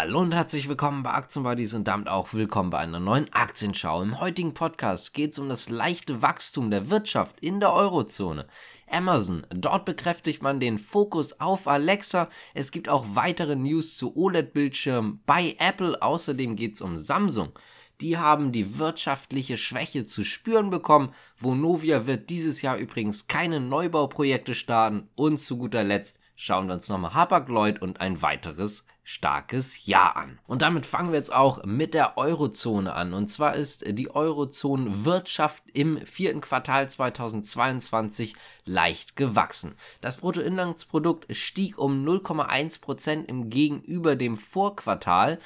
Hallo und herzlich willkommen bei Aktienbuddies und damit auch willkommen bei einer neuen Aktienschau. Im heutigen Podcast geht es um das leichte Wachstum der Wirtschaft in der Eurozone. Amazon, dort bekräftigt man den Fokus auf Alexa. Es gibt auch weitere News zu OLED-Bildschirmen bei Apple. Außerdem geht es um Samsung. Die haben die wirtschaftliche Schwäche zu spüren bekommen. Vonovia wird dieses Jahr übrigens keine Neubauprojekte starten. Und zu guter Letzt schauen wir uns nochmal Hapag-Lloyd und ein weiteres starkes Jahr an. Und damit fangen wir jetzt auch mit der Eurozone an. Und zwar ist die Eurozone-Wirtschaft im vierten Quartal 2022 leicht gewachsen. Das Bruttoinlandsprodukt stieg um 0,1 Prozent im Gegenüber dem Vorquartal.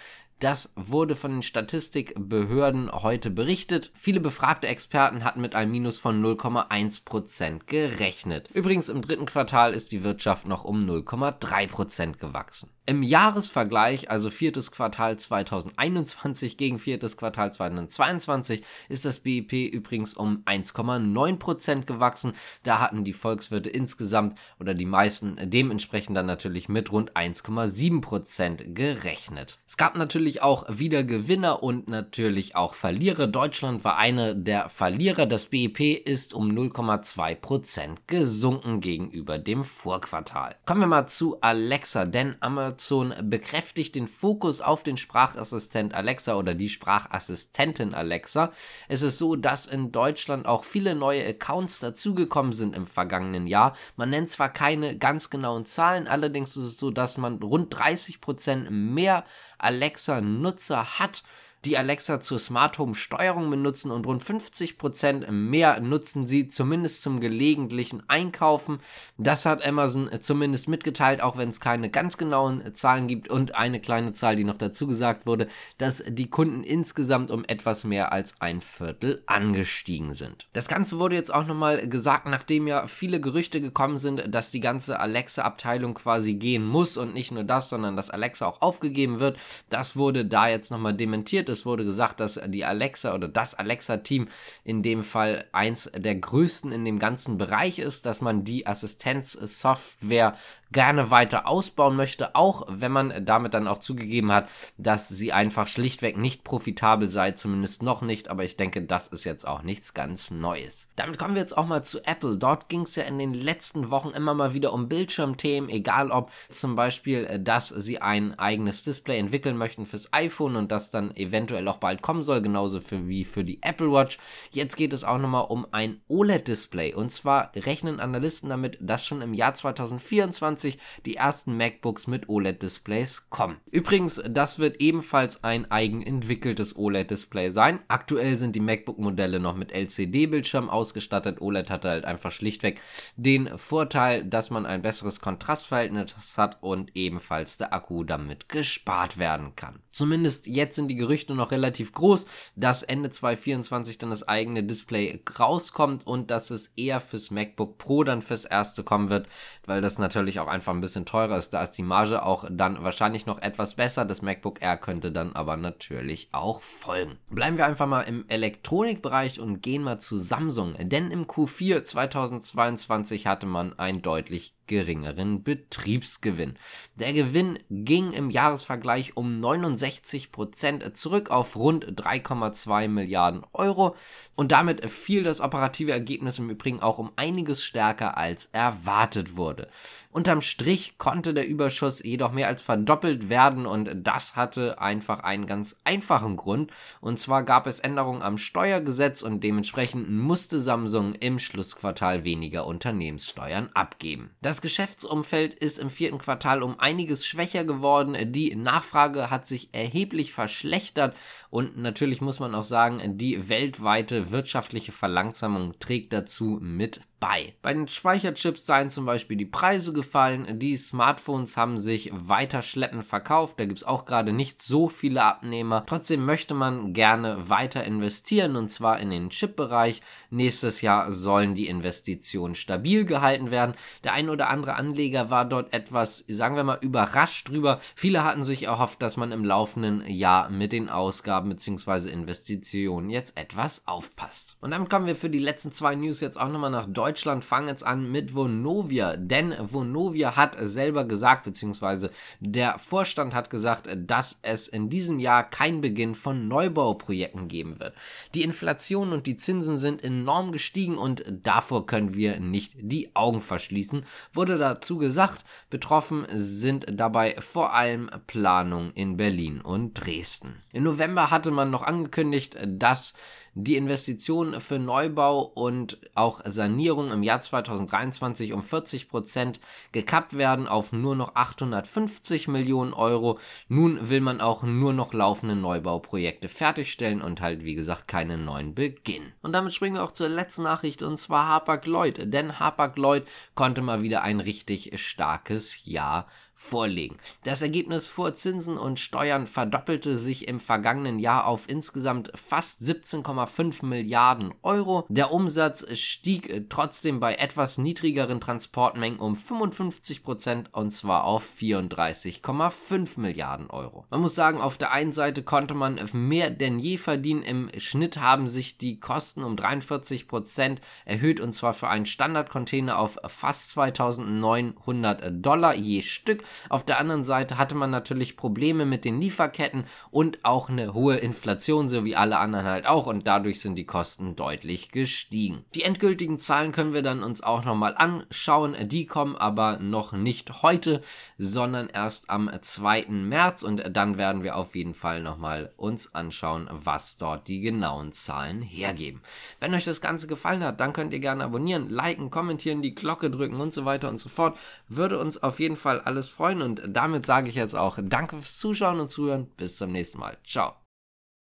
Das wurde von den Statistikbehörden heute berichtet. Viele befragte Experten hatten mit einem Minus von 0,1% gerechnet. Übrigens im dritten Quartal ist die Wirtschaft noch um 0,3% gewachsen. Im Jahresvergleich, also viertes Quartal 2021 gegen viertes Quartal 2022, ist das BIP übrigens um 1,9% gewachsen. Da hatten die Volkswirte insgesamt oder die meisten dementsprechend dann natürlich mit rund 1,7% gerechnet. Es gab natürlich auch wieder Gewinner und natürlich auch Verlierer. Deutschland war eine der Verlierer. Das BIP ist um 0,2% gesunken gegenüber dem Vorquartal. Kommen wir mal zu Alexa, denn am Amazon bekräftigt den Fokus auf den Sprachassistent Alexa oder die Sprachassistentin Alexa. Es ist so, dass in Deutschland auch viele neue Accounts dazugekommen sind im vergangenen Jahr. Man nennt zwar keine ganz genauen Zahlen, allerdings ist es so, dass man rund 30% mehr Alexa-Nutzer hat die Alexa zur Smart Home Steuerung benutzen und rund 50% mehr nutzen sie zumindest zum gelegentlichen Einkaufen. Das hat Amazon zumindest mitgeteilt, auch wenn es keine ganz genauen Zahlen gibt und eine kleine Zahl, die noch dazu gesagt wurde, dass die Kunden insgesamt um etwas mehr als ein Viertel angestiegen sind. Das Ganze wurde jetzt auch nochmal gesagt, nachdem ja viele Gerüchte gekommen sind, dass die ganze Alexa-Abteilung quasi gehen muss und nicht nur das, sondern dass Alexa auch aufgegeben wird. Das wurde da jetzt nochmal dementiert es wurde gesagt, dass die Alexa oder das Alexa-Team in dem Fall eins der größten in dem ganzen Bereich ist, dass man die Assistenzsoftware gerne weiter ausbauen möchte, auch wenn man damit dann auch zugegeben hat, dass sie einfach schlichtweg nicht profitabel sei, zumindest noch nicht, aber ich denke, das ist jetzt auch nichts ganz Neues. Damit kommen wir jetzt auch mal zu Apple. Dort ging es ja in den letzten Wochen immer mal wieder um Bildschirmthemen, egal ob zum Beispiel, dass sie ein eigenes Display entwickeln möchten fürs iPhone und das dann eventuell auch bald kommen soll, genauso für, wie für die Apple Watch. Jetzt geht es auch nochmal um ein OLED-Display und zwar rechnen Analysten damit, dass schon im Jahr 2024 2020 die ersten MacBooks mit OLED-Displays kommen. Übrigens, das wird ebenfalls ein eigenentwickeltes OLED-Display sein. Aktuell sind die MacBook-Modelle noch mit LCD-Bildschirm ausgestattet. OLED hat halt einfach schlichtweg den Vorteil, dass man ein besseres Kontrastverhältnis hat und ebenfalls der Akku damit gespart werden kann. Zumindest jetzt sind die Gerüchte noch relativ groß, dass Ende 2024 dann das eigene Display rauskommt und dass es eher fürs MacBook Pro dann fürs erste kommen wird, weil das natürlich auch einfach ein bisschen teurer ist. Da ist die Marge auch dann wahrscheinlich noch etwas besser. Das MacBook Air könnte dann aber natürlich auch folgen. Bleiben wir einfach mal im Elektronikbereich und gehen mal zu Samsung. Denn im Q4 2022 hatte man ein deutlich geringeren Betriebsgewinn. Der Gewinn ging im Jahresvergleich um 69 Prozent zurück auf rund 3,2 Milliarden Euro und damit fiel das operative Ergebnis im Übrigen auch um einiges stärker als erwartet wurde. Unterm Strich konnte der Überschuss jedoch mehr als verdoppelt werden und das hatte einfach einen ganz einfachen Grund und zwar gab es Änderungen am Steuergesetz und dementsprechend musste Samsung im Schlussquartal weniger Unternehmenssteuern abgeben. Das Geschäftsumfeld ist im vierten Quartal um einiges schwächer geworden. Die Nachfrage hat sich erheblich verschlechtert und natürlich muss man auch sagen, die weltweite wirtschaftliche Verlangsamung trägt dazu mit bei. Bei den Speicherchips seien zum Beispiel die Preise gefallen, die Smartphones haben sich weiter schleppend verkauft, da gibt es auch gerade nicht so viele Abnehmer. Trotzdem möchte man gerne weiter investieren und zwar in den Chip-Bereich. Nächstes Jahr sollen die Investitionen stabil gehalten werden. Der ein oder andere Anleger war dort etwas, sagen wir mal, überrascht drüber. Viele hatten sich erhofft, dass man im laufenden Jahr mit den Ausgaben bzw. Investitionen jetzt etwas aufpasst. Und damit kommen wir für die letzten zwei News jetzt auch nochmal nach Deutschland. Deutschland fangen jetzt an mit Vonovia, denn Vonovia hat selber gesagt, beziehungsweise der Vorstand hat gesagt, dass es in diesem Jahr kein Beginn von Neubauprojekten geben wird. Die Inflation und die Zinsen sind enorm gestiegen und davor können wir nicht die Augen verschließen, wurde dazu gesagt. Betroffen sind dabei vor allem Planungen in Berlin und Dresden. Im November hatte man noch angekündigt, dass die Investitionen für Neubau und auch Sanierung im Jahr 2023 um 40 Prozent gekappt werden auf nur noch 850 Millionen Euro. Nun will man auch nur noch laufende Neubauprojekte fertigstellen und halt wie gesagt keinen neuen beginnen. Und damit springen wir auch zur letzten Nachricht und zwar Hapag-Lloyd, denn Hapag-Lloyd konnte mal wieder ein richtig starkes Jahr vorlegen. Das Ergebnis vor Zinsen und Steuern verdoppelte sich im vergangenen Jahr auf insgesamt fast 17,5 Milliarden Euro. Der Umsatz stieg trotzdem bei etwas niedrigeren Transportmengen um 55 Prozent und zwar auf 34,5 Milliarden Euro. Man muss sagen, auf der einen Seite konnte man mehr denn je verdienen. Im Schnitt haben sich die Kosten um 43 Prozent erhöht und zwar für einen Standardcontainer auf fast 2900 Dollar je Stück. Auf der anderen Seite hatte man natürlich Probleme mit den Lieferketten und auch eine hohe Inflation, so wie alle anderen halt auch. Und dadurch sind die Kosten deutlich gestiegen. Die endgültigen Zahlen können wir dann uns auch nochmal anschauen. Die kommen aber noch nicht heute, sondern erst am 2. März. Und dann werden wir auf jeden Fall nochmal uns anschauen, was dort die genauen Zahlen hergeben. Wenn euch das Ganze gefallen hat, dann könnt ihr gerne abonnieren, liken, kommentieren, die Glocke drücken und so weiter und so fort. Würde uns auf jeden Fall alles freuen freuen. Und damit sage ich jetzt auch Danke fürs Zuschauen und Zuhören. Bis zum nächsten Mal. Ciao.